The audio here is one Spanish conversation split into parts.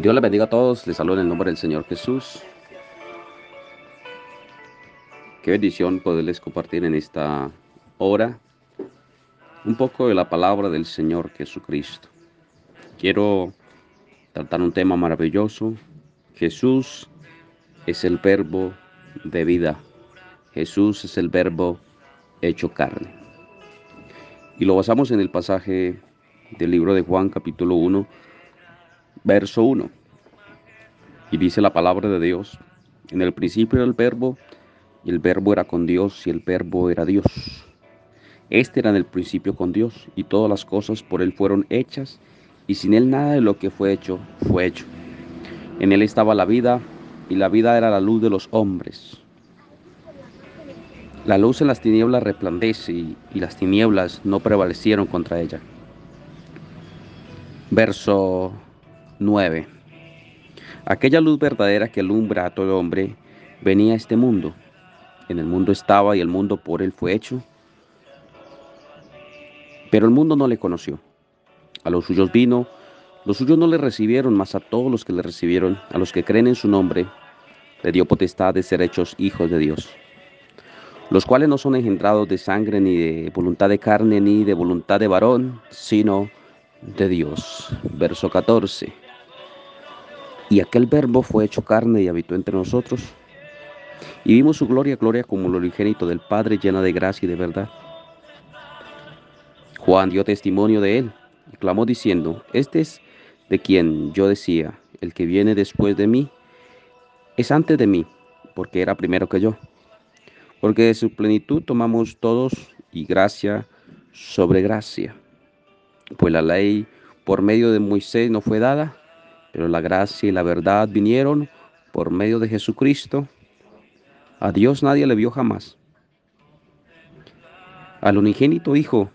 Dios les bendiga a todos, les saludo en el nombre del Señor Jesús. Qué bendición poderles compartir en esta hora un poco de la palabra del Señor Jesucristo. Quiero tratar un tema maravilloso. Jesús es el verbo de vida. Jesús es el verbo hecho carne. Y lo basamos en el pasaje del libro de Juan capítulo 1 verso 1. Y dice la palabra de Dios, en el principio era el verbo, y el verbo era con Dios, y el verbo era Dios. Este era en el principio con Dios, y todas las cosas por él fueron hechas, y sin él nada de lo que fue hecho fue hecho. En él estaba la vida, y la vida era la luz de los hombres. La luz en las tinieblas resplandece, y, las tinieblas no prevalecieron contra ella. Verso 9. Aquella luz verdadera que alumbra a todo hombre venía a este mundo. En el mundo estaba y el mundo por él fue hecho. Pero el mundo no le conoció. A los suyos vino, los suyos no le recibieron, mas a todos los que le recibieron, a los que creen en su nombre, le dio potestad de ser hechos hijos de Dios. Los cuales no son engendrados de sangre, ni de voluntad de carne, ni de voluntad de varón, sino de Dios. Verso 14. Y aquel verbo fue hecho carne y habitó entre nosotros. Y vimos su gloria, gloria como el origénito del Padre, llena de gracia y de verdad. Juan dio testimonio de él y clamó diciendo, este es de quien yo decía, el que viene después de mí, es antes de mí, porque era primero que yo. Porque de su plenitud tomamos todos y gracia sobre gracia. Pues la ley por medio de Moisés no fue dada, pero la gracia y la verdad vinieron por medio de Jesucristo. A Dios nadie le vio jamás. Al unigénito Hijo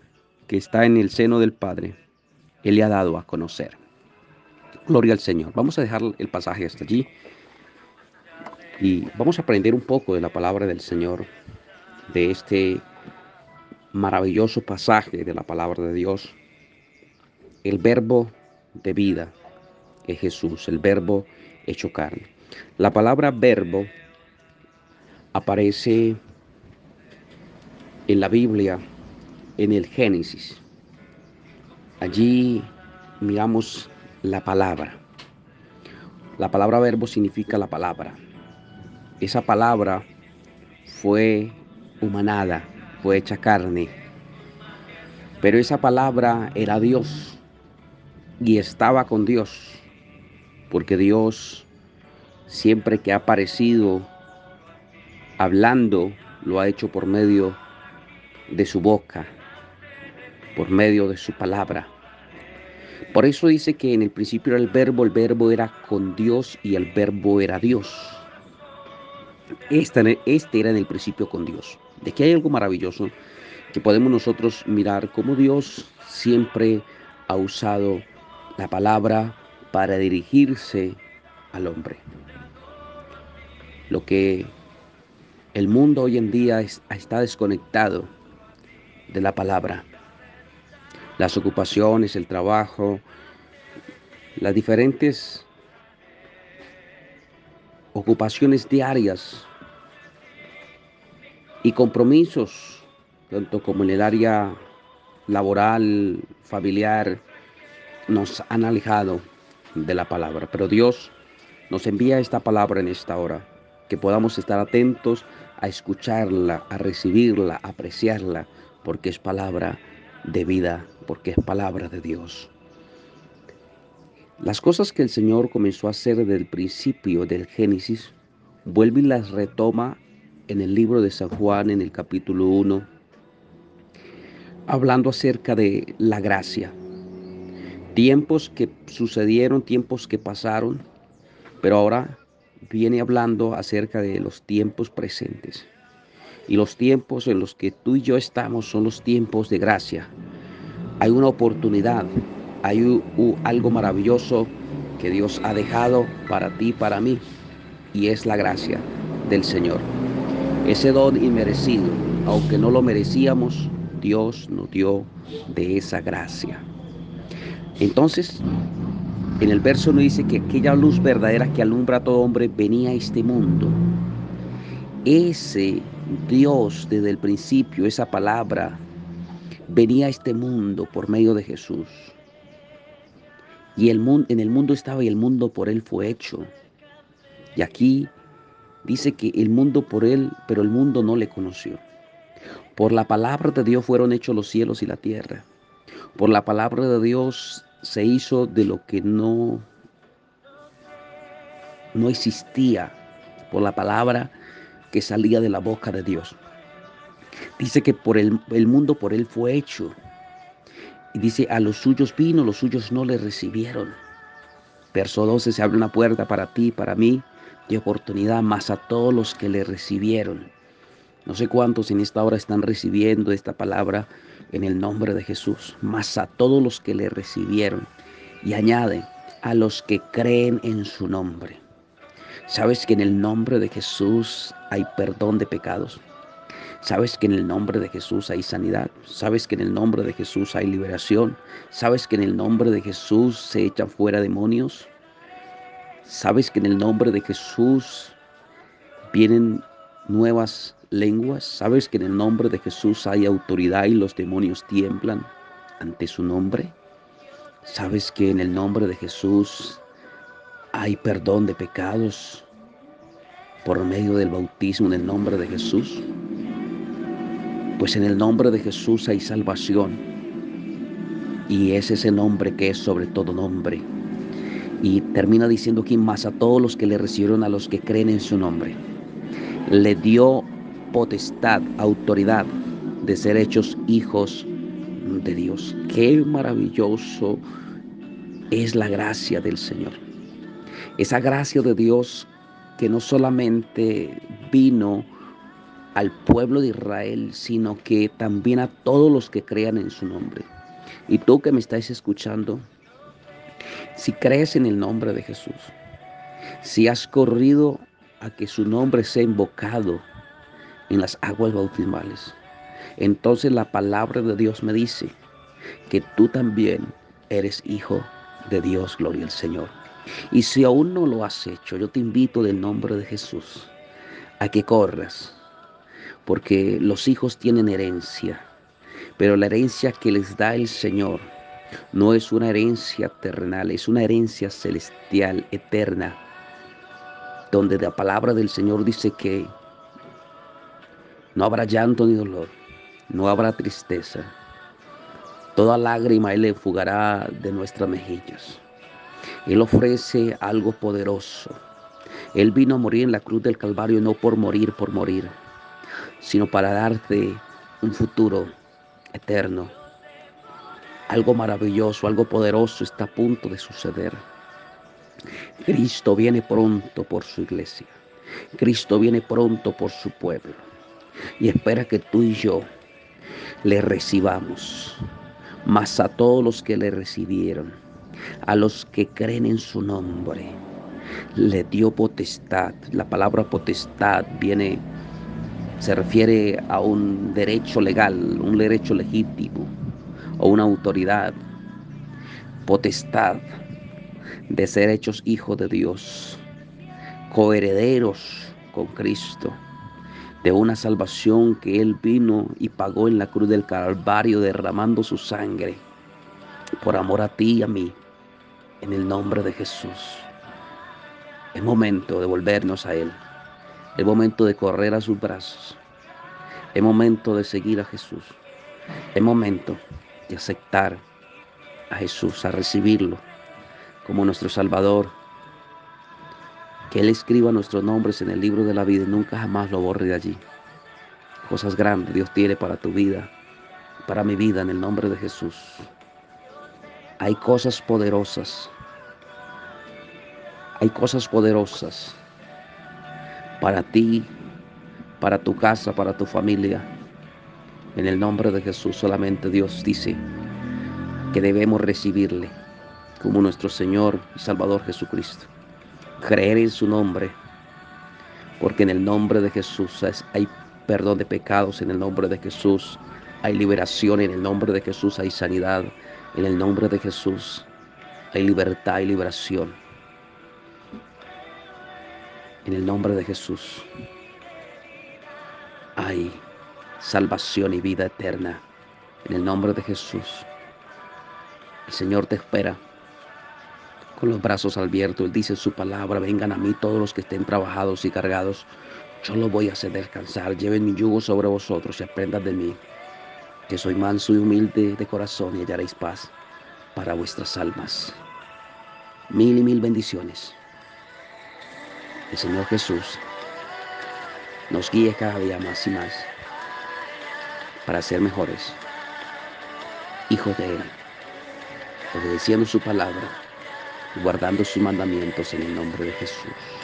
que está en el seno del Padre, Él le ha dado a conocer. Gloria al Señor. Vamos a dejar el pasaje hasta allí y vamos a aprender un poco de la palabra del Señor, de este maravilloso pasaje de la palabra de Dios, el verbo de vida es Jesús, el verbo hecho carne. La palabra verbo aparece en la Biblia en el Génesis. Allí miramos la palabra. La palabra verbo significa la palabra. Esa palabra fue humanada, fue hecha carne. Pero esa palabra era Dios y estaba con Dios porque Dios siempre que ha aparecido hablando, lo ha hecho por medio de su boca, por medio de su palabra. Por eso dice que en el principio era el verbo, el verbo era con Dios y el verbo era Dios. Este, este era en el principio con Dios. De que hay algo maravilloso que podemos nosotros mirar cómo Dios siempre ha usado la palabra para dirigirse al hombre. Lo que el mundo hoy en día está desconectado de la palabra. Las ocupaciones, el trabajo, las diferentes ocupaciones diarias y compromisos, tanto como en el área laboral, familiar, nos han alejado de la palabra. Pero Dios nos envía esta palabra en esta hora, que podamos estar atentos a escucharla, a recibirla, a apreciarla, porque es palabra de vida, porque es palabra de Dios. Las cosas que el Señor comenzó a hacer desde el principio del Génesis, vuelve y las retoma en el libro de San Juan, en el capítulo 1, hablando acerca de la gracia, tiempos que sucedieron, tiempos que pasaron, pero ahora viene hablando acerca de los tiempos presentes. Y los tiempos en los que tú y yo estamos son los tiempos de gracia. Hay una oportunidad, hay algo maravilloso que Dios ha dejado para ti, para mí, y es la gracia del Señor. Ese don inmerecido, aunque no lo merecíamos, Dios nos dio de esa gracia. Entonces, En el verso no dice que aquella luz verdadera que alumbra a todo hombre venía a este mundo. Ese Dios desde el principio, esa palabra, venía a este mundo por medio de Jesús. Y el mundo, en el mundo estaba y el mundo por él fue hecho. Y aquí dice que el mundo por él, pero el mundo no le conoció. Por la palabra de Dios fueron hechos los cielos y la tierra. Por la palabra de Dios se hizo de lo que no no existía. Por la palabra que salía de la boca de Dios. Dice que por el, el mundo por él fue hecho. Y dice, a los suyos vino, los suyos no le recibieron. Verso 12, se abre una puerta para ti, para mí, de oportunidad, más a todos los que le recibieron. No sé cuántos en esta hora están recibiendo esta palabra en el nombre de Jesús, más a todos los que le recibieron. Y añade, a los que creen en su nombre. ¿Sabes que en el nombre de Jesús hay perdón de pecados? ¿Sabes que en el nombre de Jesús hay sanidad? ¿Sabes que en el nombre de Jesús hay liberación? ¿Sabes que en el nombre de Jesús se echan fuera demonios? ¿Sabes que en el nombre de Jesús vienen nuevas lenguas? ¿Sabes que en el nombre de Jesús hay autoridad y los demonios tiemblan ante su nombre? ¿Sabes que en el nombre de Jesús hay perdón de pecados por medio del bautismo en el nombre de Jesús. Pues en el nombre de Jesús hay salvación. Y es ese nombre que es sobre todo nombre. Y termina diciendo aquí más a todos los que le recibieron, a los que creen en su nombre. Le dio potestad, autoridad de ser hechos hijos de Dios. Qué maravilloso es la gracia del Señor. Esa gracia de Dios que no solamente vino al pueblo de Israel, sino que también a todos los que crean en su nombre. Y tú que me estás escuchando, si crees en el nombre de Jesús, si has corrido a que su nombre sea invocado en las aguas bautismales, entonces la palabra de Dios me dice que tú también eres hijo de Dios, gloria al Señor. Y si aún no lo has hecho, yo te invito del nombre de Jesús a que corras, porque los hijos tienen herencia, pero la herencia que les da el Señor no es una herencia terrenal, es una herencia celestial, eterna, donde la palabra del Señor dice que no habrá llanto ni dolor, no habrá tristeza. Toda lágrima Él le fugará de nuestras mejillas. Él ofrece algo poderoso. Él vino a morir en la cruz del Calvario no por morir, por morir, sino para darte un futuro eterno. Algo maravilloso, algo poderoso está a punto de suceder. Cristo viene pronto por su iglesia. Cristo viene pronto por su pueblo. Y espera que tú y yo le recibamos. Más a todos los que le recibieron a los que creen en su nombre. Le dio potestad. La palabra potestad viene, se refiere a un derecho legal, un derecho legítimo o una autoridad. Potestad de ser hechos hijos de Dios, coherederos con Cristo, de una salvación que Él vino y pagó en la cruz del Calvario derramando su sangre por amor a ti y a mí en el nombre de Jesús. Es momento de volvernos a Él. Es momento de correr a sus brazos. Es momento de seguir a Jesús. Es momento de aceptar a Jesús, a recibirlo como nuestro Salvador. Que Él escriba nuestros nombres en el libro de la vida y nunca jamás lo borre de allí. Cosas grandes Dios tiene para tu vida, para mi vida en el nombre de Jesús. Hay cosas poderosas hay cosas poderosas para ti, para tu casa, para tu familia. En el nombre de Jesús solamente Dios dice que debemos recibirle como nuestro Señor y Salvador Jesucristo. Creer en su nombre, porque en el nombre de Jesús hay perdón de pecados, en el nombre de Jesús hay liberación, en el nombre de Jesús hay sanidad, en el nombre de Jesús Hay libertad y liberación. En el nombre de Jesús hay salvación y vida eterna. En el nombre de Jesús. El Señor te espera con los brazos abiertos. Él dice su palabra, vengan a mí todos los que estén trabajados y cargados. Yo los voy a hacer descansar. Lleven mi yugo sobre vosotros y aprendan de mí, que soy manso y humilde de corazón y hallaréis paz para vuestras almas. Mil y mil bendiciones. El Señor Jesús nos guíe cada día más y más para ser mejores hijos de Él, obedeciendo su palabra guardando sus mandamientos en el nombre de Jesús.